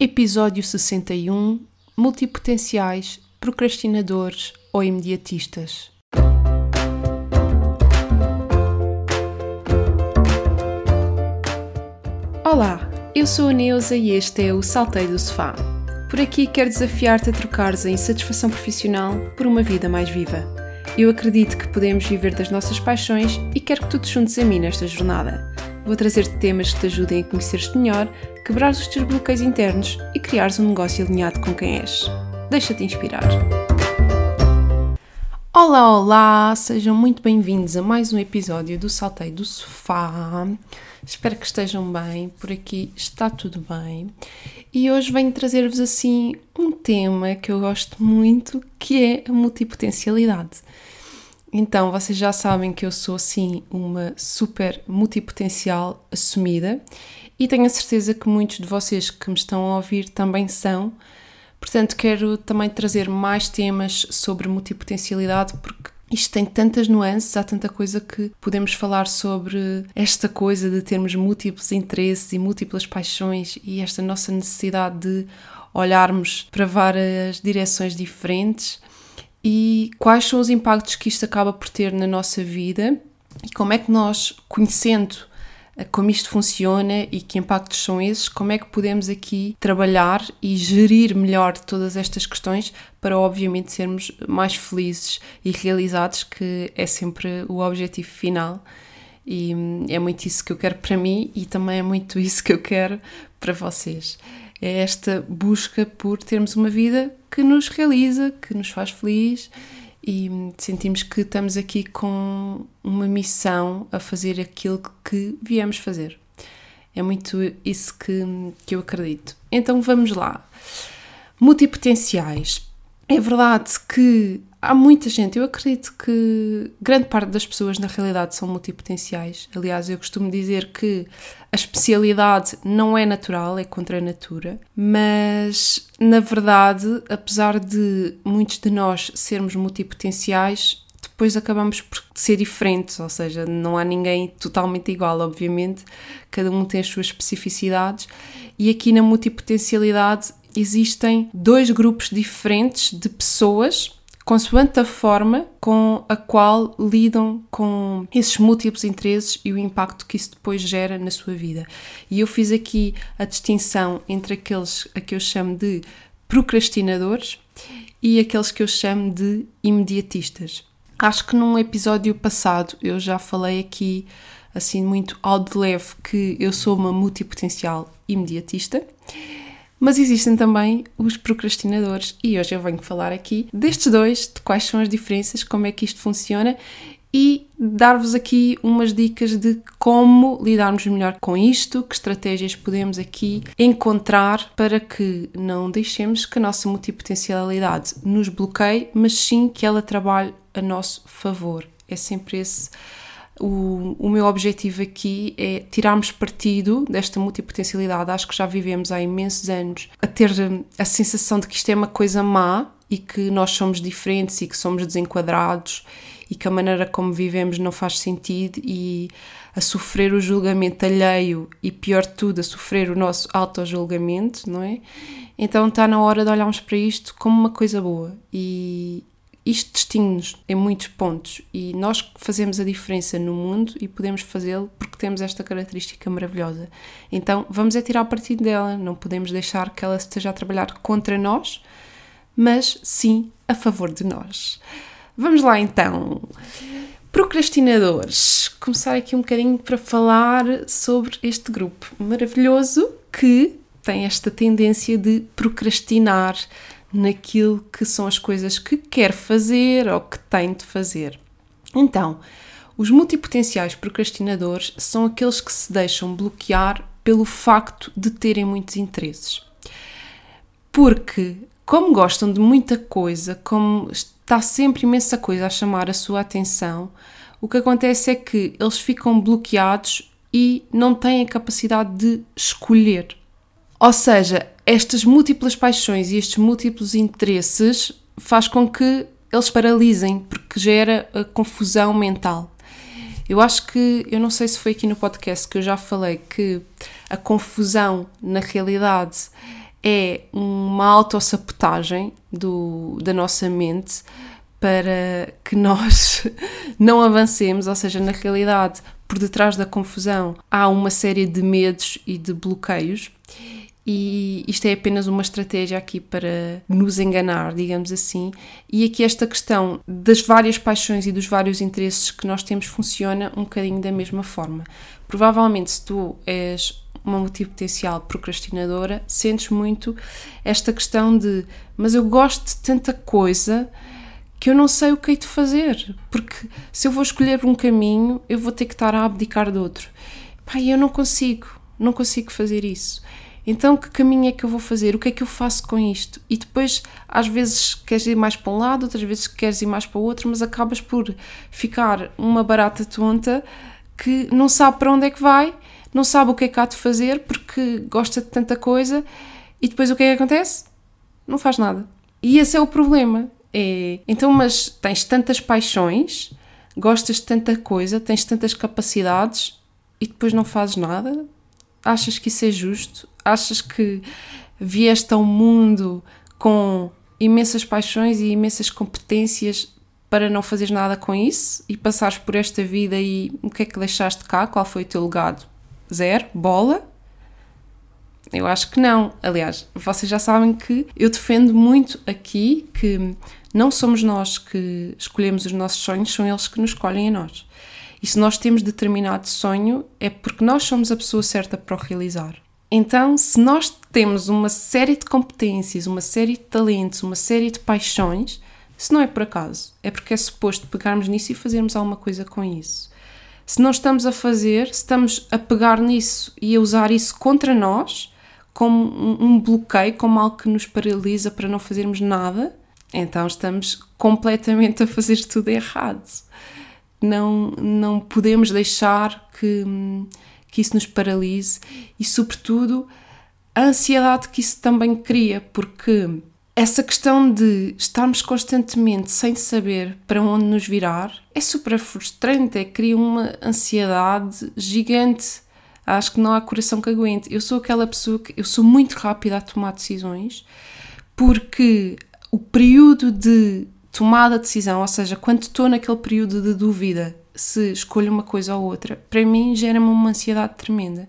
Episódio 61 Multipotenciais, procrastinadores ou imediatistas. Olá, eu sou a Neuza e este é o Salteio do Sofá. Por aqui quero desafiar-te a trocares a insatisfação profissional por uma vida mais viva. Eu acredito que podemos viver das nossas paixões e quero que tu te juntes a mim nesta jornada. Vou trazer-te temas que te ajudem a conhecer-te melhor, quebrar os teus bloqueios internos e criares um negócio alinhado com quem és. Deixa-te inspirar. Olá, olá! Sejam muito bem-vindos a mais um episódio do Salteio do Sofá. Espero que estejam bem, por aqui está tudo bem. E hoje venho trazer-vos assim um tema que eu gosto muito, que é a multipotencialidade. Então, vocês já sabem que eu sou assim uma super multipotencial assumida e tenho a certeza que muitos de vocês que me estão a ouvir também são. Portanto, quero também trazer mais temas sobre multipotencialidade porque isto tem tantas nuances, há tanta coisa que podemos falar sobre esta coisa de termos múltiplos interesses e múltiplas paixões e esta nossa necessidade de olharmos para várias direções diferentes e quais são os impactos que isto acaba por ter na nossa vida e como é que nós, conhecendo eh, como isto funciona e que impactos são esses, como é que podemos aqui trabalhar e gerir melhor todas estas questões para, obviamente, sermos mais felizes e realizados, que é sempre o objetivo final. E hum, é muito isso que eu quero para mim e também é muito isso que eu quero para vocês é esta busca por termos uma vida que nos realiza, que nos faz feliz e sentimos que estamos aqui com uma missão a fazer aquilo que viemos fazer. É muito isso que, que eu acredito. Então vamos lá. Multipotenciais. É verdade que há muita gente, eu acredito que grande parte das pessoas na realidade são multipotenciais. Aliás, eu costumo dizer que a especialidade não é natural, é contra a natura, mas na verdade, apesar de muitos de nós sermos multipotenciais, depois acabamos por ser diferentes, ou seja, não há ninguém totalmente igual, obviamente, cada um tem as suas especificidades, e aqui na multipotencialidade existem dois grupos diferentes de pessoas consoante a forma com a qual lidam com esses múltiplos interesses e o impacto que isso depois gera na sua vida. E eu fiz aqui a distinção entre aqueles a que eu chamo de procrastinadores e aqueles que eu chamo de imediatistas. Acho que num episódio passado eu já falei aqui, assim, muito ao de leve, que eu sou uma multipotencial imediatista. Mas existem também os procrastinadores e hoje eu venho falar aqui destes dois, de quais são as diferenças, como é que isto funciona e dar-vos aqui umas dicas de como lidarmos melhor com isto, que estratégias podemos aqui encontrar para que não deixemos que a nossa multipotencialidade nos bloqueie, mas sim que ela trabalhe a nosso favor. É sempre esse o, o meu objetivo aqui é tirarmos partido desta multipotencialidade. Acho que já vivemos há imensos anos a ter hum, a sensação de que isto é uma coisa má e que nós somos diferentes e que somos desenquadrados e que a maneira como vivemos não faz sentido e a sofrer o julgamento alheio e pior de tudo, a sofrer o nosso auto-julgamento, não é? Então está na hora de olharmos para isto como uma coisa boa e, isto distingue-nos em muitos pontos e nós fazemos a diferença no mundo e podemos fazê-lo porque temos esta característica maravilhosa. Então vamos é tirar partido dela, não podemos deixar que ela esteja a trabalhar contra nós, mas sim a favor de nós. Vamos lá então. Procrastinadores. Começar aqui um bocadinho para falar sobre este grupo maravilhoso que tem esta tendência de procrastinar naquilo que são as coisas que quer fazer ou que tem de fazer. Então, os multipotenciais procrastinadores são aqueles que se deixam bloquear pelo facto de terem muitos interesses. Porque, como gostam de muita coisa, como está sempre imensa coisa a chamar a sua atenção, o que acontece é que eles ficam bloqueados e não têm a capacidade de escolher. Ou seja, estas múltiplas paixões e estes múltiplos interesses faz com que eles paralisem, porque gera a confusão mental. Eu acho que, eu não sei se foi aqui no podcast que eu já falei que a confusão, na realidade, é uma autossabotagem da nossa mente para que nós não avancemos, ou seja, na realidade, por detrás da confusão há uma série de medos e de bloqueios. E isto é apenas uma estratégia aqui para nos enganar, digamos assim. E aqui esta questão das várias paixões e dos vários interesses que nós temos funciona um bocadinho da mesma forma. Provavelmente, se tu és uma multipotencial procrastinadora, sentes muito esta questão de mas eu gosto de tanta coisa que eu não sei o que hei de fazer, porque se eu vou escolher um caminho, eu vou ter que estar a abdicar de outro. Pai, eu não consigo, não consigo fazer isso. Então, que caminho é que eu vou fazer? O que é que eu faço com isto? E depois, às vezes, queres ir mais para um lado, outras vezes queres ir mais para o outro, mas acabas por ficar uma barata tonta que não sabe para onde é que vai, não sabe o que é que há de fazer porque gosta de tanta coisa e depois o que é que acontece? Não faz nada. E esse é o problema. É, então, mas tens tantas paixões, gostas de tanta coisa, tens tantas capacidades e depois não fazes nada? Achas que isso é justo? Achas que vieste ao mundo com imensas paixões e imensas competências para não fazeres nada com isso e passares por esta vida e o que é que deixaste cá? Qual foi o teu legado? Zero? Bola? Eu acho que não. Aliás, vocês já sabem que eu defendo muito aqui que não somos nós que escolhemos os nossos sonhos, são eles que nos escolhem a nós. E se nós temos determinado sonho, é porque nós somos a pessoa certa para o realizar. Então, se nós temos uma série de competências, uma série de talentos, uma série de paixões, se não é por acaso, é porque é suposto pegarmos nisso e fazermos alguma coisa com isso. Se não estamos a fazer, se estamos a pegar nisso e a usar isso contra nós, como um bloqueio, como algo que nos paralisa para não fazermos nada, então estamos completamente a fazer tudo errado. Não, não podemos deixar que, que isso nos paralise e, sobretudo, a ansiedade que isso também cria, porque essa questão de estarmos constantemente sem saber para onde nos virar é super frustrante, é, cria uma ansiedade gigante. Acho que não há coração que aguente. Eu sou aquela pessoa que eu sou muito rápida a tomar decisões porque o período de tomada de decisão, ou seja, quando estou naquele período de dúvida se escolho uma coisa ou outra, para mim gera-me uma ansiedade tremenda.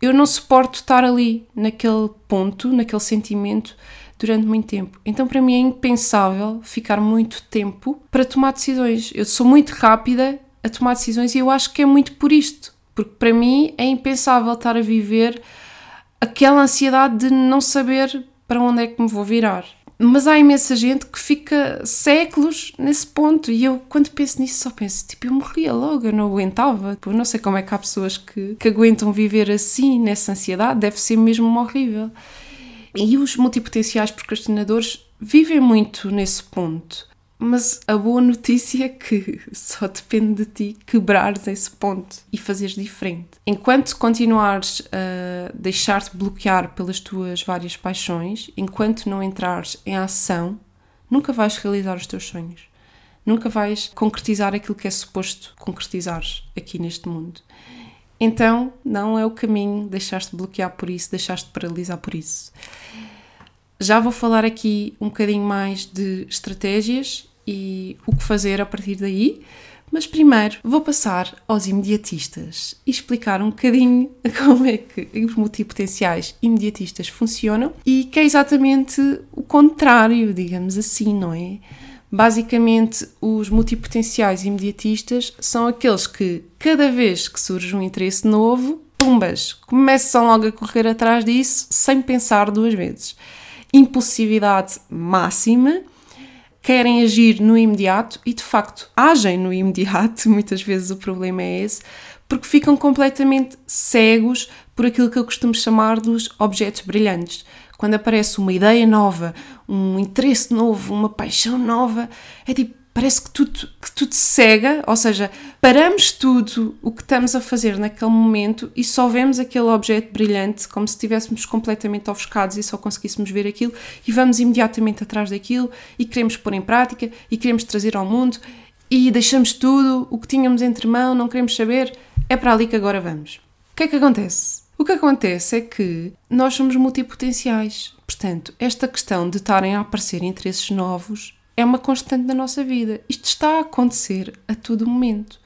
Eu não suporto estar ali, naquele ponto, naquele sentimento, durante muito tempo. Então, para mim, é impensável ficar muito tempo para tomar decisões. Eu sou muito rápida a tomar decisões e eu acho que é muito por isto, porque para mim é impensável estar a viver aquela ansiedade de não saber para onde é que me vou virar. Mas há imensa gente que fica séculos nesse ponto e eu, quando penso nisso, só penso, tipo, eu morria logo, eu não aguentava. Eu não sei como é que há pessoas que, que aguentam viver assim, nessa ansiedade, deve ser mesmo horrível. E os multipotenciais procrastinadores vivem muito nesse ponto. Mas a boa notícia é que só depende de ti quebrares esse ponto e fazeres diferente. Enquanto continuares a deixar-te bloquear pelas tuas várias paixões, enquanto não entrares em ação, nunca vais realizar os teus sonhos. Nunca vais concretizar aquilo que é suposto concretizares aqui neste mundo. Então, não é o caminho deixar-te bloquear por isso, deixar-te paralisar por isso. Já vou falar aqui um bocadinho mais de estratégias e o que fazer a partir daí, mas primeiro vou passar aos imediatistas e explicar um bocadinho como é que os multipotenciais imediatistas funcionam e que é exatamente o contrário, digamos assim, não é? Basicamente, os multipotenciais imediatistas são aqueles que, cada vez que surge um interesse novo, pumbas, começam logo a correr atrás disso sem pensar duas vezes. Impulsividade máxima, querem agir no imediato e, de facto, agem no imediato. Muitas vezes o problema é esse, porque ficam completamente cegos por aquilo que eu costumo chamar dos objetos brilhantes quando aparece uma ideia nova, um interesse novo, uma paixão nova, é tipo, parece que tudo, que tudo cega, ou seja, paramos tudo o que estamos a fazer naquele momento e só vemos aquele objeto brilhante como se estivéssemos completamente ofuscados e só conseguíssemos ver aquilo e vamos imediatamente atrás daquilo e queremos pôr em prática e queremos trazer ao mundo e deixamos tudo, o que tínhamos entre mão, não queremos saber, é para ali que agora vamos. O que é que acontece? O que acontece é que nós somos multipotenciais. Portanto, esta questão de estarem a aparecer interesses novos é uma constante da nossa vida. Isto está a acontecer a todo momento.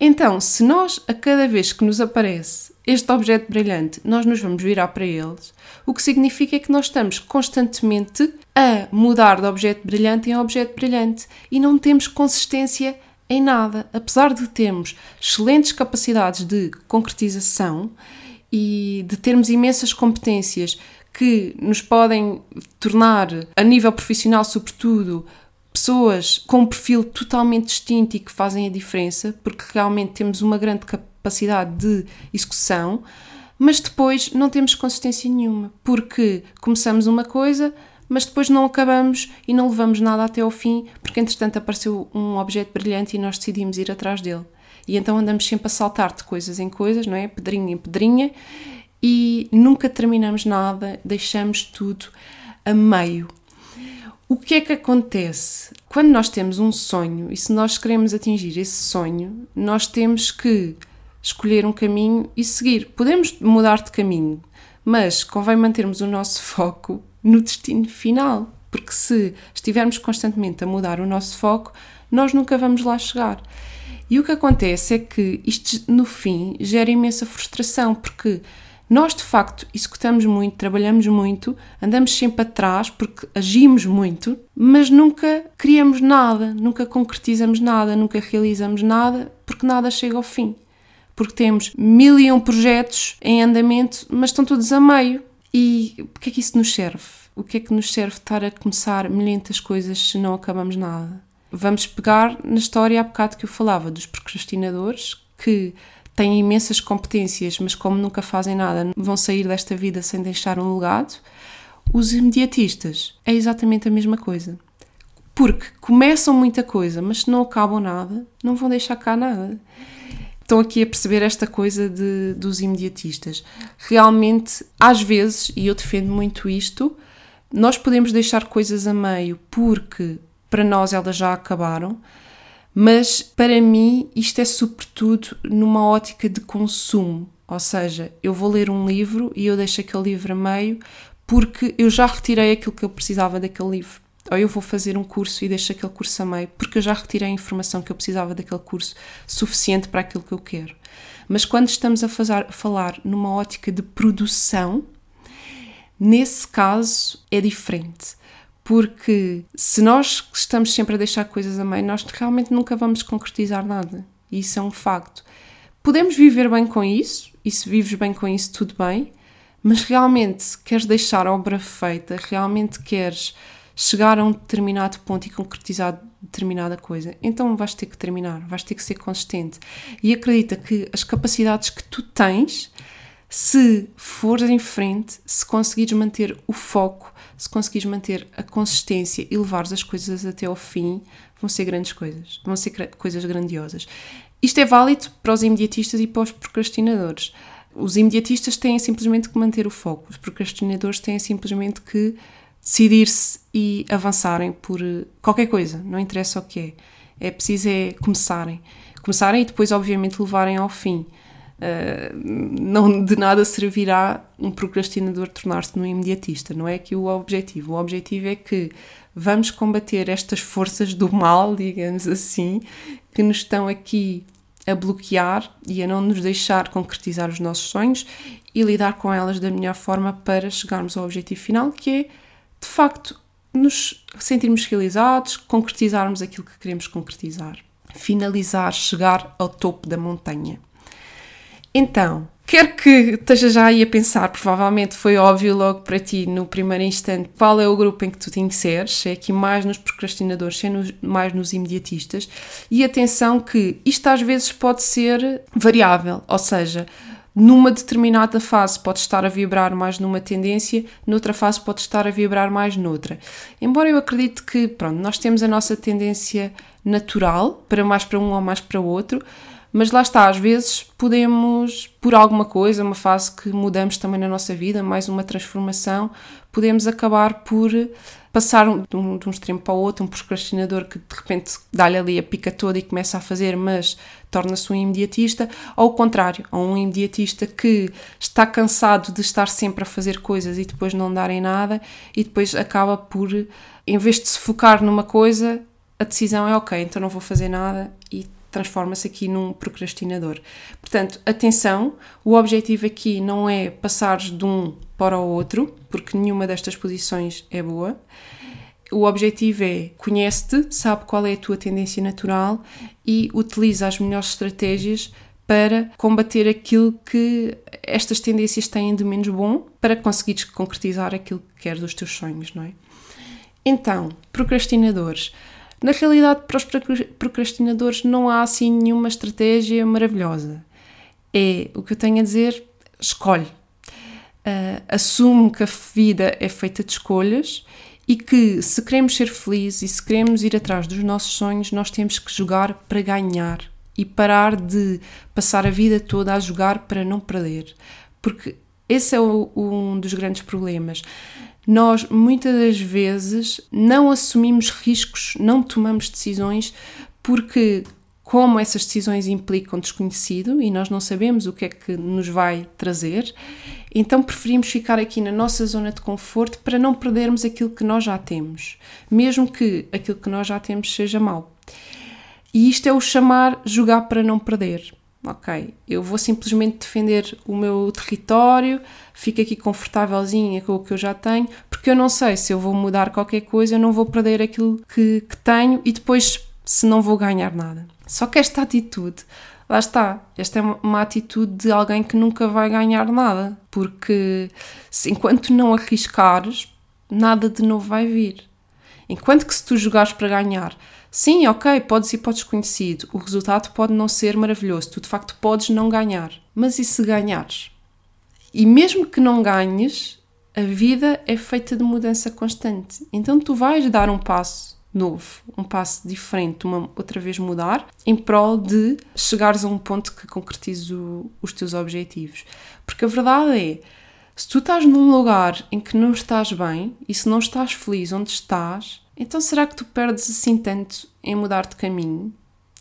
Então, se nós, a cada vez que nos aparece este objeto brilhante, nós nos vamos virar para eles, o que significa é que nós estamos constantemente a mudar de objeto brilhante em objeto brilhante e não temos consistência em nada. Apesar de termos excelentes capacidades de concretização e de termos imensas competências que nos podem tornar, a nível profissional, sobretudo, pessoas com um perfil totalmente distinto e que fazem a diferença, porque realmente temos uma grande capacidade de execução, mas depois não temos consistência nenhuma, porque começamos uma coisa, mas depois não acabamos e não levamos nada até ao fim, porque entretanto apareceu um objeto brilhante e nós decidimos ir atrás dele. E então andamos sempre a saltar de coisas em coisas, não é? Pedrinha em pedrinha, e nunca terminamos nada, deixamos tudo a meio. O que é que acontece? Quando nós temos um sonho e se nós queremos atingir esse sonho, nós temos que escolher um caminho e seguir. Podemos mudar de caminho, mas convém mantermos o nosso foco no destino final, porque se estivermos constantemente a mudar o nosso foco, nós nunca vamos lá chegar. E o que acontece é que isto, no fim, gera imensa frustração, porque nós, de facto, executamos muito, trabalhamos muito, andamos sempre atrás porque agimos muito, mas nunca criamos nada, nunca concretizamos nada, nunca realizamos nada porque nada chega ao fim. Porque temos mil e um projetos em andamento, mas estão todos a meio. E o que é que isso nos serve? O que é que nos serve estar a começar milhentas coisas se não acabamos nada? Vamos pegar na história há bocado que eu falava dos procrastinadores que têm imensas competências, mas como nunca fazem nada, vão sair desta vida sem deixar um legado. Os imediatistas é exatamente a mesma coisa. Porque começam muita coisa, mas se não acabam nada, não vão deixar cá nada. Estão aqui a perceber esta coisa de, dos imediatistas. Realmente, às vezes, e eu defendo muito isto, nós podemos deixar coisas a meio porque para nós elas já acabaram, mas para mim isto é sobretudo numa ótica de consumo, ou seja, eu vou ler um livro e eu deixo aquele livro a meio porque eu já retirei aquilo que eu precisava daquele livro. Ou eu vou fazer um curso e deixo aquele curso a meio porque eu já retirei a informação que eu precisava daquele curso suficiente para aquilo que eu quero. Mas quando estamos a, fazer, a falar numa ótica de produção, nesse caso é diferente porque se nós estamos sempre a deixar coisas a meio, nós realmente nunca vamos concretizar nada. Isso é um facto. Podemos viver bem com isso, e se vives bem com isso, tudo bem, mas realmente queres deixar a obra feita, realmente queres chegar a um determinado ponto e concretizar determinada coisa, então vais ter que terminar, vais ter que ser consistente. E acredita que as capacidades que tu tens se fores em frente, se conseguires manter o foco, se conseguires manter a consistência e levares as coisas até ao fim, vão ser grandes coisas, vão ser coisas grandiosas. Isto é válido para os imediatistas e para os procrastinadores. Os imediatistas têm simplesmente que manter o foco, os procrastinadores têm simplesmente que decidir-se e avançarem por eh, qualquer coisa, não interessa o que é. É preciso é começarem. Começarem e depois, obviamente, levarem ao fim. Uh, não de nada servirá um procrastinador tornar-se num imediatista, não é que o objetivo. O objetivo é que vamos combater estas forças do mal, digamos assim, que nos estão aqui a bloquear e a não nos deixar concretizar os nossos sonhos e lidar com elas da melhor forma para chegarmos ao objetivo final, que é de facto nos sentirmos realizados, concretizarmos aquilo que queremos concretizar, finalizar, chegar ao topo da montanha. Então, quero que esteja já aí a pensar, provavelmente foi óbvio logo para ti no primeiro instante qual é o grupo em que tu te inseres, se é aqui mais nos procrastinadores, se é nos, mais nos imediatistas. E atenção que isto às vezes pode ser variável, ou seja, numa determinada fase pode estar a vibrar mais numa tendência, noutra fase pode estar a vibrar mais noutra. Embora eu acredite que, pronto, nós temos a nossa tendência natural para mais para um ou mais para o outro, Mas lá está, às vezes podemos, por alguma coisa, uma fase que mudamos também na nossa vida, mais uma transformação, podemos acabar por passar de um, de um extremo para o outro, um procrastinador que de repente dá-lhe ali a pica toda e começa a fazer, mas torna-se um imediatista, ou o contrário, ou um imediatista que está cansado de estar sempre a fazer coisas e depois não darem nada e depois acaba por, em vez de se focar numa coisa, a decisão é ok, então não vou fazer nada e transforma-se aqui num procrastinador. Portanto, atenção, o objetivo aqui não é passar de um para o outro, porque nenhuma destas posições é boa. O objetivo é conhece-te, sabe qual é a tua tendência natural e utiliza as melhores estratégias para combater aquilo que estas tendências têm de menos bom para conseguires concretizar aquilo que queres dos teus sonhos, não é? Então, procrastinadores. Na realidade, para os procrastinadores não há assim nenhuma estratégia maravilhosa. É o que eu tenho a dizer, escolhe. Uh, assume que a vida é feita de escolhas e que se queremos ser felizes e se queremos ir atrás dos nossos sonhos, nós temos que jogar para ganhar e parar de passar a vida toda a jogar para não perder. Porque esse é o, um dos grandes problemas nós muitas das vezes não assumimos riscos, não tomamos decisões porque como essas decisões implicam desconhecido e nós não sabemos o que é que nos vai trazer, então preferimos ficar aqui na nossa zona de conforto para não perdermos aquilo que nós já temos, mesmo que aquilo que nós já temos seja mau. E isto é o chamar jogar para não perder ok, eu vou simplesmente defender o meu território, fico aqui confortávelzinha com o que eu já tenho, porque eu não sei se eu vou mudar qualquer coisa, eu não vou perder aquilo que, que tenho e depois se não vou ganhar nada. Só que esta atitude, lá está, esta é uma atitude de alguém que nunca vai ganhar nada, porque se, enquanto não arriscares, nada de novo vai vir. Enquanto que se tu jogares para ganhar, Sim, ok, podes ir para o desconhecido. O resultado pode não ser maravilhoso. Tu de facto podes não ganhar. Mas e se ganhares? E mesmo que não ganhes, a vida é feita de mudança constante. Então tu vais dar um passo novo, um passo diferente, uma outra vez mudar, em prol de chegares a um ponto que concretizes o, os teus objetivos. Porque a verdade é, se tu estás num lugar em que não estás bem e se não estás feliz onde estás, então será que tu perdes assim tanto em mudar de caminho?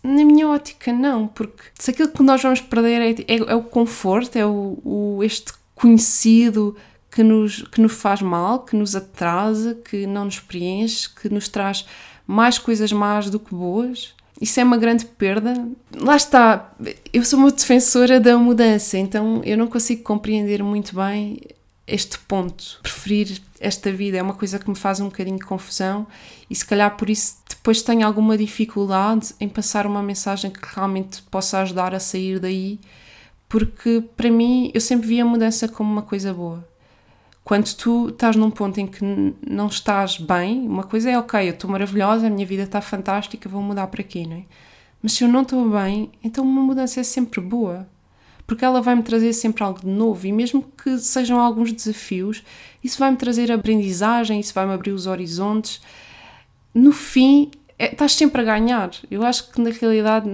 Na minha ótica, não, porque se aquilo que nós vamos perder é, é, é o conforto, é o, o, este conhecido que nos, que nos faz mal, que nos atrasa, que não nos preenche, que nos traz mais coisas más do que boas. Isso é uma grande perda. Lá está, eu sou uma defensora da mudança, então eu não consigo compreender muito bem este ponto. Preferir esta vida é uma coisa que me faz um bocadinho de confusão e se calhar por isso depois tenho alguma dificuldade em passar uma mensagem que realmente possa ajudar a sair daí, porque para mim eu sempre vi a mudança como uma coisa boa. Quando tu estás num ponto em que não estás bem, uma coisa é ok, eu estou maravilhosa, a minha vida está fantástica, vou mudar para aqui, não é? Mas se eu não estou bem, então uma mudança é sempre boa porque ela vai-me trazer sempre algo de novo e mesmo que sejam alguns desafios, isso vai-me trazer aprendizagem, isso vai-me abrir os horizontes. No fim, é, estás sempre a ganhar. Eu acho que na realidade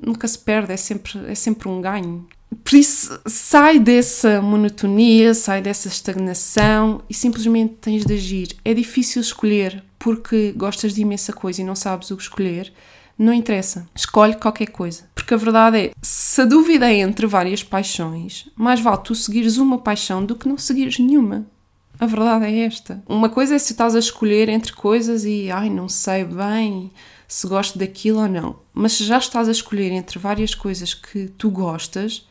nunca se perde, é sempre, é sempre um ganho. Por isso, sai dessa monotonia, sai dessa estagnação e simplesmente tens de agir. É difícil escolher porque gostas de imensa coisa e não sabes o que escolher não interessa. Escolhe qualquer coisa. Porque a verdade é, se a dúvida é entre várias paixões, mais vale tu seguires uma paixão do que não seguires nenhuma. A verdade é esta. Uma coisa é se estás a escolher entre coisas e, ai, não sei bem se gosto daquilo ou não. Mas se já estás a escolher entre várias coisas que tu gostas,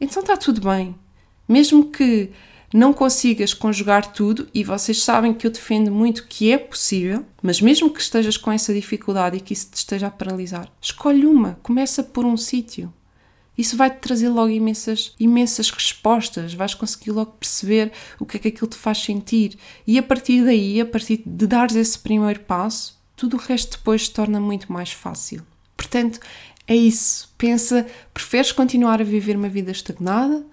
então está tudo bem. Mesmo que não consigas conjugar tudo, e vocês sabem que eu defendo muito que é possível, mas mesmo que estejas com essa dificuldade e que isso te esteja a paralisar, escolhe uma, começa por um sítio. Isso vai-te trazer logo imensas, imensas respostas, vais conseguir logo perceber o que é que aquilo te faz sentir. E a partir daí, a partir de dares esse primeiro passo, tudo o resto depois se torna muito mais fácil. Portanto, é isso. Pensa, preferes continuar a viver uma vida estagnada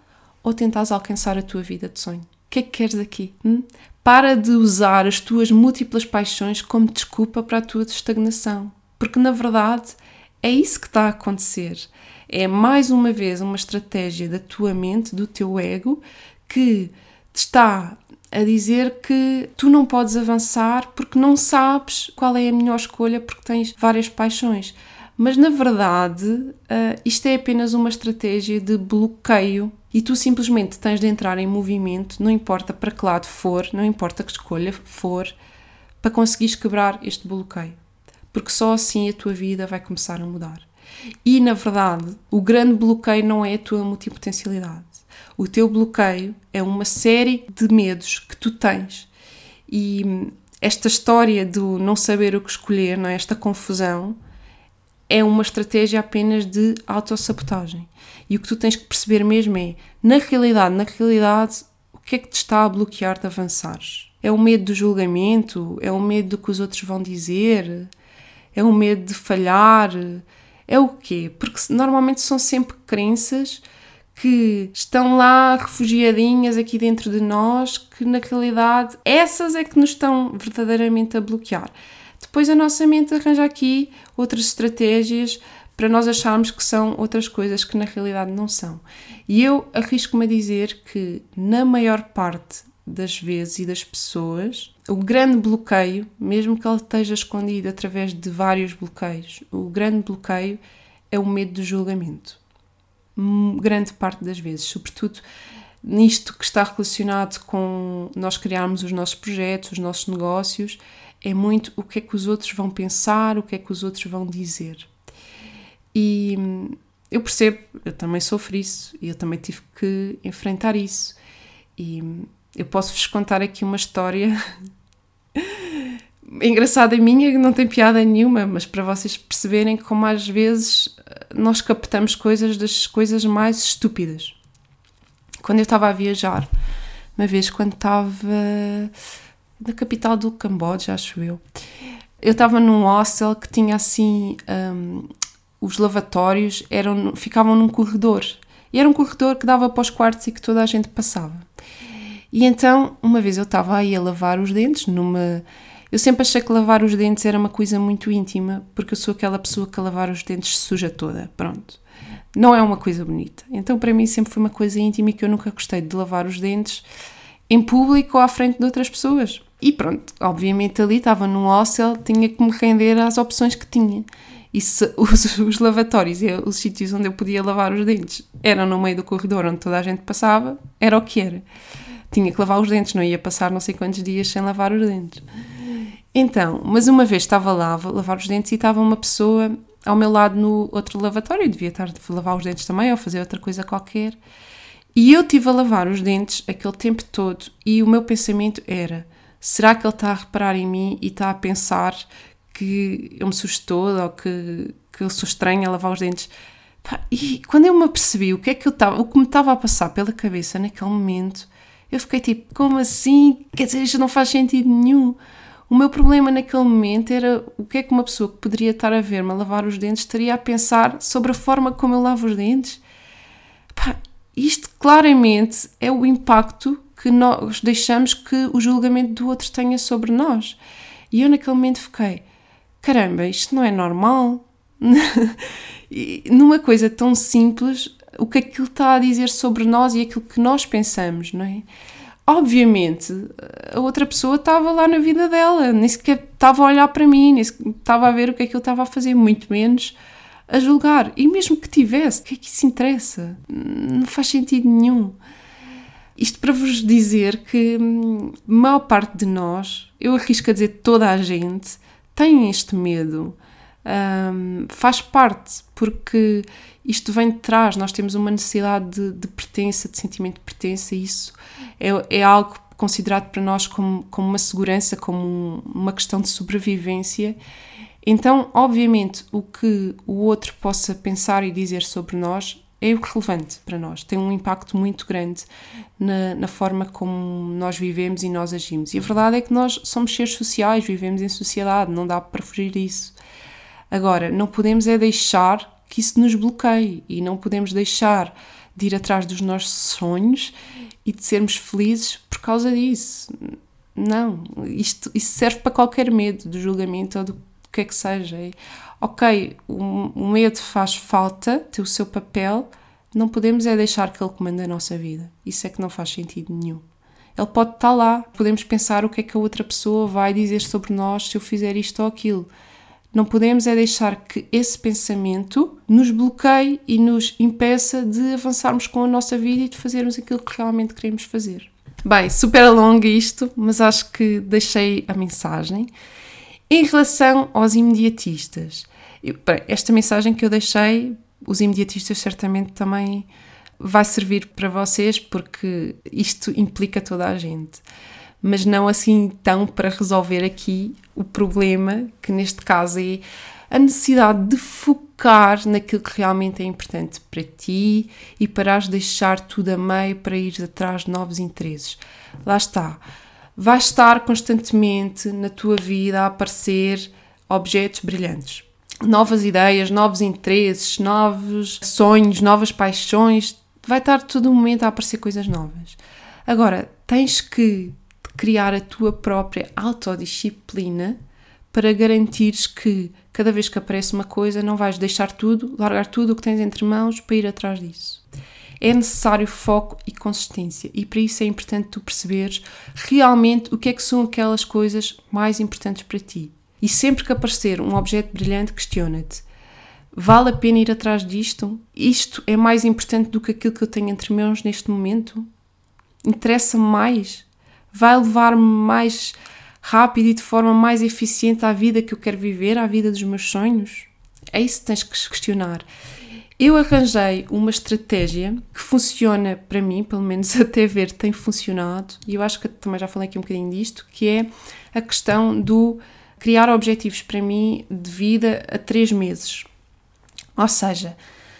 ou tentas alcançar a tua vida de sonho? O que é que queres aqui? Hum? Para de usar as tuas múltiplas paixões como desculpa para a tua estagnação, porque na verdade é isso que está a acontecer. É mais uma vez uma estratégia da tua mente, do teu ego, que te está a dizer que tu não podes avançar porque não sabes qual é a melhor escolha porque tens várias paixões. Mas na verdade, uh, isto é apenas uma estratégia de bloqueio e tu simplesmente tens de entrar em movimento, não importa para que lado for, não importa que escolha for, para conseguires quebrar este bloqueio. Porque só assim a tua vida vai começar a mudar. E na verdade, o grande bloqueio não é a tua multipotencialidade. O teu bloqueio é uma série de medos que tu tens. E esta história do não saber o que escolher, não é? esta confusão, é uma estratégia apenas de autossabotagem. E o que tu tens que perceber mesmo é, na realidade, na realidade, o que é que te está a bloquear de avançares? É o medo do julgamento? É o medo do que os outros vão dizer? É o medo de falhar? É o quê? Porque normalmente são sempre crenças que estão lá refugiadinhas aqui dentro de nós, que na realidade essas é que nos estão verdadeiramente a bloquear. Depois a nossa mente arranja aqui outras estratégias para nós acharmos que são outras coisas que na realidade não são. E eu arrisco-me a dizer que, na maior parte das vezes e das pessoas, o grande bloqueio, mesmo que ele esteja escondido através de vários bloqueios, o grande bloqueio é o medo do julgamento. Grande parte das vezes, sobretudo nisto que está relacionado com nós criarmos os nossos projetos, os nossos negócios é muito o que é que os outros vão pensar, o que é que os outros vão dizer. E eu percebo, eu também sofro isso e eu também tive que enfrentar isso. E eu posso-vos contar aqui uma história engraçada minha, que não tem piada nenhuma, mas para vocês perceberem como às vezes nós captamos coisas das coisas mais estúpidas. Quando eu estava a viajar, uma vez quando estava da capital do Camboja, acho eu. Eu estava num hostel que tinha assim. Um, os lavatórios eram, ficavam num corredor. E era um corredor que dava para os quartos e que toda a gente passava. E então, uma vez eu estava aí a lavar os dentes, numa. Eu sempre achei que lavar os dentes era uma coisa muito íntima, porque eu sou aquela pessoa que a lavar os dentes suja toda. Pronto. Não é uma coisa bonita. Então, para mim, sempre foi uma coisa íntima e que eu nunca gostei de lavar os dentes em público ou à frente de outras pessoas. E pronto, obviamente ali estava num hostel, tinha que me render às opções que tinha. E se os, os lavatórios e os sítios onde eu podia lavar os dentes eram no meio do corredor onde toda a gente passava, era o que era. Tinha que lavar os dentes, não ia passar não sei quantos dias sem lavar os dentes. Então, mas uma vez estava lá a lavar os dentes e estava uma pessoa ao meu lado no outro lavatório, eu devia estar a lavar os dentes também ou fazer outra coisa qualquer. E eu estive a lavar os dentes aquele tempo todo e o meu pensamento era: será que ele está a reparar em mim e está a pensar que eu me toda ou que, que eu sou estranha a lavar os dentes? E quando eu me apercebi o que é que eu estava, o que me estava a passar pela cabeça naquele momento, eu fiquei tipo, como assim? Quer dizer, isto não faz sentido nenhum. O meu problema naquele momento era o que é que uma pessoa que poderia estar a ver-me a lavar os dentes estaria a pensar sobre a forma como eu lavo os dentes. Isto claramente é o impacto que nós deixamos que o julgamento do outro tenha sobre nós. E eu naquele momento fiquei, caramba, isto não é normal. Numa coisa tão simples, o que aquilo está a dizer sobre nós e aquilo que nós pensamos, não é? Obviamente, a outra pessoa estava lá na vida dela, nem sequer estava a olhar para mim, nem sequer estava a ver o que é que eu estava a fazer, muito menos a julgar. E mesmo que tivesse, o que é que isso interessa? Não faz sentido nenhum. Isto para vos dizer que hum, a maior parte de nós, eu arrisco a dizer toda a gente, tem este medo. Um, faz parte, porque isto vem de trás, nós temos uma necessidade de, de pertença, de sentimento de pertença, e isso é, é algo considerado para nós como, como uma segurança, como uma questão de sobrevivência. Então, obviamente, o que o outro possa pensar e dizer sobre nós é relevante para nós, tem um impacto muito grande na, na, forma como nós vivemos e nós agimos. E a verdade é que nós somos seres sociais, vivemos em sociedade, não dá para fugir disso. Agora, não podemos é deixar que isso nos bloqueie e não podemos deixar de ir atrás dos nossos sonhos e de sermos felizes por causa disso. Não, isto, isso serve para qualquer medo do julgamento ou do que é que seja. E, ok, o, o medo faz falta, tem o seu papel, não podemos é deixar que ele comande a nossa vida. Isso é que não faz sentido nenhum. Ele pode estar lá, podemos pensar o que é que a outra pessoa vai dizer sobre nós se eu fizer isto ou aquilo. Não podemos é deixar que esse pensamento nos bloqueie e nos impeça de avançarmos com a nossa vida e de fazermos aquilo que realmente queremos fazer. Bem, super longo isto, mas acho que deixei a mensagem. Em relação aos imediatistas, esta mensagem que eu deixei, os imediatistas certamente também vai servir para vocês porque isto implica toda a gente mas não assim tão para resolver aqui o problema, que neste caso é a necessidade de focar naquilo que realmente é importante para ti e parares de deixar tudo a meio para ir atrás de novos interesses. Lá está. Vai estar constantemente na tua vida a aparecer objetos brilhantes. Novas ideias, novos interesses, novos sonhos, novas paixões. Vai estar todo o momento a aparecer coisas novas. Agora, tens que criar a tua própria autodisciplina para garantires que cada vez que aparece uma coisa não vais deixar tudo, largar tudo o que tens entre mãos para ir atrás disso. É necessário foco e consistência e para isso é importante tu perceberes realmente o que é que são aquelas coisas mais importantes para ti. E sempre que aparecer um objeto brilhante, questiona-te: vale a pena ir atrás disto? Isto é mais importante do que aquilo que eu tenho entre mãos neste momento? Interessa-me mais? vai levar-me mais rápido e de forma mais eficiente à vida que eu quero viver, à vida dos meus sonhos? É isso que tens que questionar. Eu arranjei uma estratégia que funciona para mim, pelo menos até ver tem funcionado, e eu acho que também já falei aqui um bocadinho disto, que é a questão do criar objetivos para mim de vida a três meses. Ou seja,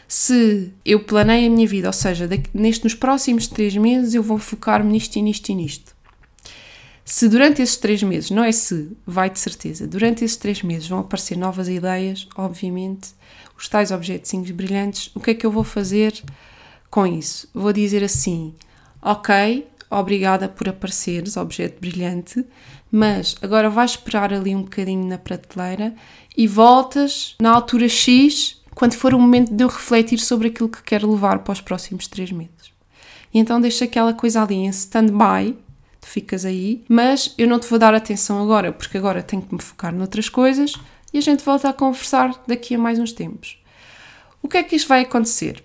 se eu planeio a minha vida, ou seja, neste, nos próximos três meses eu vou focar-me nisto e nisto e nisto. Se durante esses três meses, não é se, vai de certeza, durante esses três meses vão aparecer novas ideias, obviamente, os tais objetinhos brilhantes, o que é que eu vou fazer com isso? Vou dizer assim: ok, obrigada por apareceres, objeto brilhante, mas agora vais esperar ali um bocadinho na prateleira e voltas na altura X quando for o momento de eu refletir sobre aquilo que quero levar para os próximos três meses. E então deixa aquela coisa ali em stand-by tu ficas aí, mas eu não te vou dar atenção agora, porque agora tenho que me focar noutras coisas e a gente volta a conversar daqui a mais uns tempos. O que é que isto vai acontecer?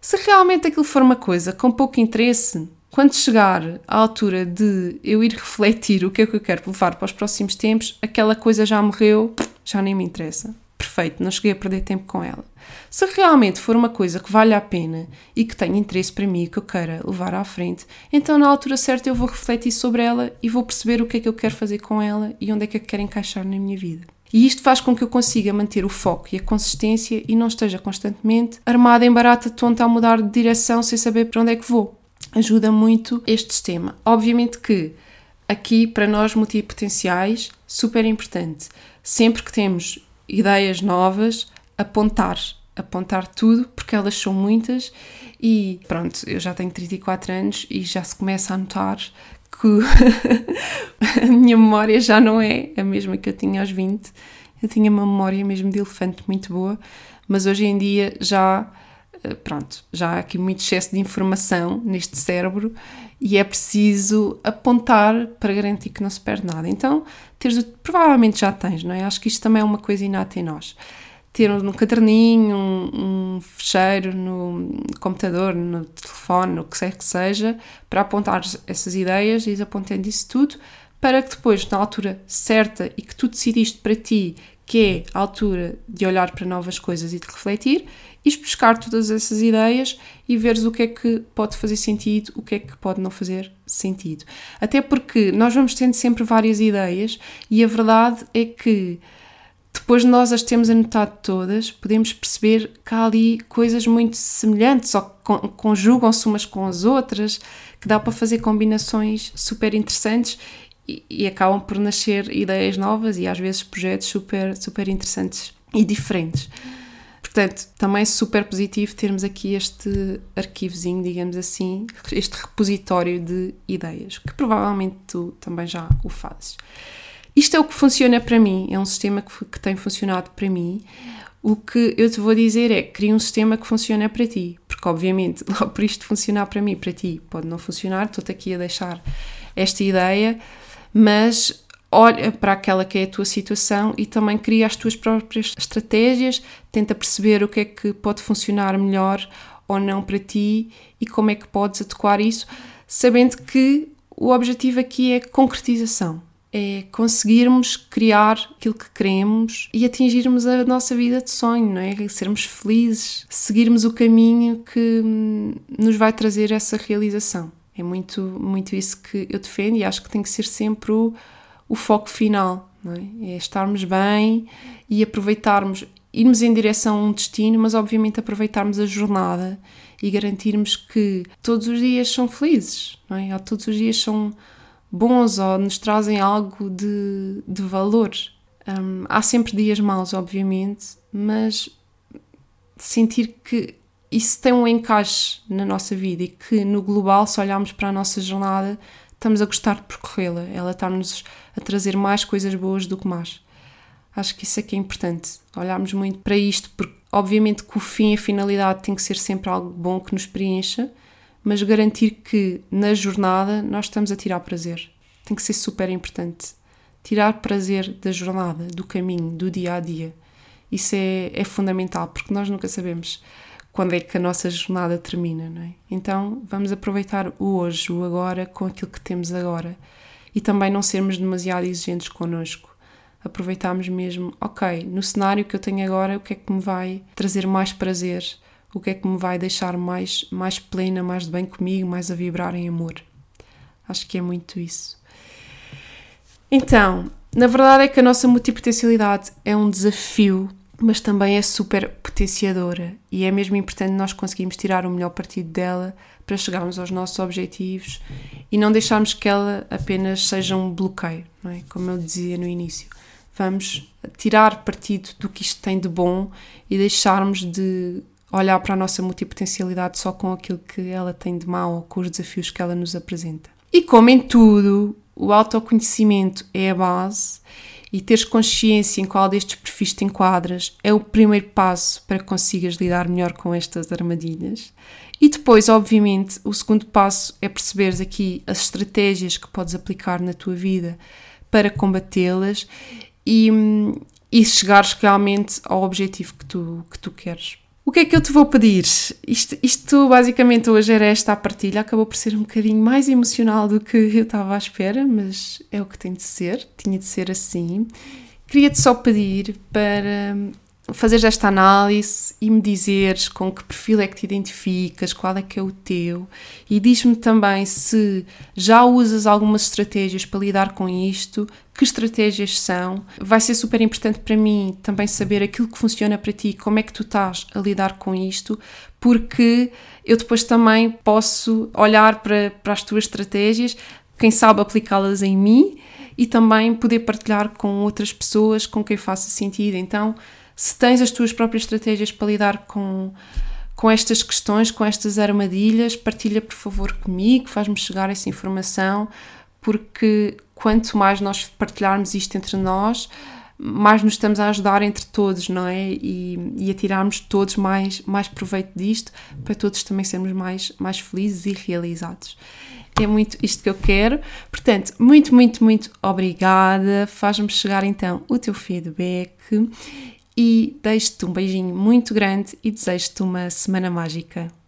Se realmente aquilo for uma coisa com pouco interesse, quando chegar à altura de eu ir refletir o que é que eu quero levar para os próximos tempos, aquela coisa já morreu, já nem me interessa perfeito, não cheguei a perder tempo com ela. Se realmente for uma coisa que vale a pena e que tenha interesse para mim e que eu queira levar à frente, então na altura certa eu vou refletir sobre ela e vou perceber o que é que eu quero fazer com ela e onde é que eu quero encaixar na minha vida. E isto faz com que eu consiga manter o foco e a consistência e não esteja constantemente armada em barata tonta a mudar de direção sem saber para onde é que vou. Ajuda muito este sistema. Obviamente que aqui para nós multipotenciais, super importante. Sempre que temos ideias novas, apontar, apontar tudo, porque elas são muitas e pronto, eu já tenho 34 anos e já se começa a notar que a minha memória já não é a mesma que eu tinha aos 20. Eu tinha uma memória mesmo de elefante muito boa, mas hoje em dia já eh, pronto, já há aqui muito excesso de informação neste cérebro e é preciso apontar para garantir que não se perde nada. Então, teres, provavelmente já tens, não é? Acho que isto também é uma coisa inata em nós. Ter um, caderninho, um, um fecheiro no computador, no telefone, o que quer que seja, para apontar essas ideias e ir apontando isso tudo, para que depois, na altura certa e que tu decidiste para ti que é a altura de olhar para novas coisas e de refletir, e buscar todas essas ideias e veres o que é que pode fazer sentido, o que é que pode não fazer sentido. Até porque nós vamos tendo sempre várias ideias e a verdade é que depois de nós as termos anotado todas, podemos perceber que há ali coisas muito semelhantes ou conjugam-se umas com as outras, que dá para fazer combinações super interessantes e, e acabam por nascer ideias novas e às vezes projetos super, super interessantes e diferentes. Portanto, também é super positivo termos aqui este arquivozinho, digamos assim, este repositório de ideias, que provavelmente tu também já o fazes. Isto é o que funciona para mim, é um sistema que, que tem funcionado para mim. O que eu te vou dizer é cria um sistema que funcione para ti, porque obviamente, por isto funcionar para mim, para ti, pode não funcionar, estou-te aqui a deixar esta ideia, mas olha para aquela que é a tua situação e também cria as tuas próprias estratégias, tenta perceber o que é que pode funcionar melhor ou não para ti e como é que podes adequar isso, sabendo que o objetivo aqui é concretização é conseguirmos criar aquilo que queremos e atingirmos a nossa vida de sonho, não é? Sermos felizes, seguirmos o caminho que hum, nos vai trazer essa realização. É muito, muito isso que eu defendo e acho que tem que ser sempre o, o foco final, não é? É estarmos bem e aproveitarmos, irmos em direção a um destino, mas obviamente aproveitarmos a jornada e garantirmos que todos os dias são felizes, não é? Ou todos os dias são bons ou nos trazem algo de, de valor. Um, há sempre dias maus, obviamente, mas sentir que isso tem um encaixe na nossa vida e que no global, se olharmos para a nossa jornada, estamos a gostar de percorrê-la. Ela está-nos a trazer mais coisas boas do que más. Acho que isso é que é importante, olharmos muito para isto, porque obviamente que o fim, a finalidade tem que ser sempre algo bom que nos preencha, mas garantir que na jornada nós estamos a tirar prazer. Tem que ser super importante. Tirar prazer da jornada, do caminho, do dia a dia. Isso é, é fundamental, porque nós nunca sabemos quando é que a nossa jornada termina, não é? Então vamos aproveitar o hoje, o agora, com aquilo que temos agora. E também não sermos demasiado exigentes connosco. Aproveitarmos mesmo, ok, no cenário que eu tenho agora, o que é que me vai trazer mais prazer? O que é que me vai deixar mais, mais plena, mais de bem comigo, mais a vibrar em amor. Acho que é muito isso. Então, na verdade é que a nossa multipotencialidade é um desafio, mas também é super potenciadora e é mesmo importante nós conseguirmos tirar o melhor partido dela para chegarmos aos nossos objetivos e não deixarmos que ela apenas seja um bloqueio, não é? Como eu dizia no início. Vamos tirar partido do que isto tem de bom e deixarmos de olhar para a nossa multipotencialidade só com aquilo que ela tem de mal ou com os desafios que ela nos apresenta. E como em tudo, o autoconhecimento é a base e teres consciência em qual destes perfis te enquadras é o primeiro passo para que consigas lidar melhor com estas armadilhas. E depois, obviamente, o segundo passo é perceberes aqui as estratégias que podes aplicar na tua vida para combatê-las e, hum, e chegares realmente ao objetivo que tu, que tu queres. O que é que eu te vou pedir? Isto, isto basicamente hoje era esta a partilha, acabou por ser um bocadinho mais emocional do que eu estava à espera, mas é o que tem de ser, tinha de ser assim. Queria-te só pedir para fazeres esta análise e me dizeres com que perfil é que te identificas, qual é que é o teu, e diz-me também se já usas algumas estratégias para lidar com isto, que estratégias são. Vai ser super importante para mim também saber aquilo que funciona para ti, como é que tu estás a lidar com isto, porque eu depois também posso olhar para, para as tuas estratégias, quem sabe aplicá-las em mim e também poder partilhar com outras pessoas com quem faça sentido. Então, se tens as tuas próprias estratégias para lidar com, com estas questões, com estas armadilhas, partilha por favor comigo, faz-me chegar essa informação, porque quanto mais nós partilharmos isto entre nós, mais nos estamos a ajudar entre todos, não é? E, e a tirarmos todos mais, mais proveito disto, para todos também sermos mais, mais felizes e realizados. É muito isto que eu quero. Portanto, muito, muito, muito obrigada. Faz-me chegar então o teu feedback e deixo-te um beijinho muito grande e desejo-te uma semana mágica.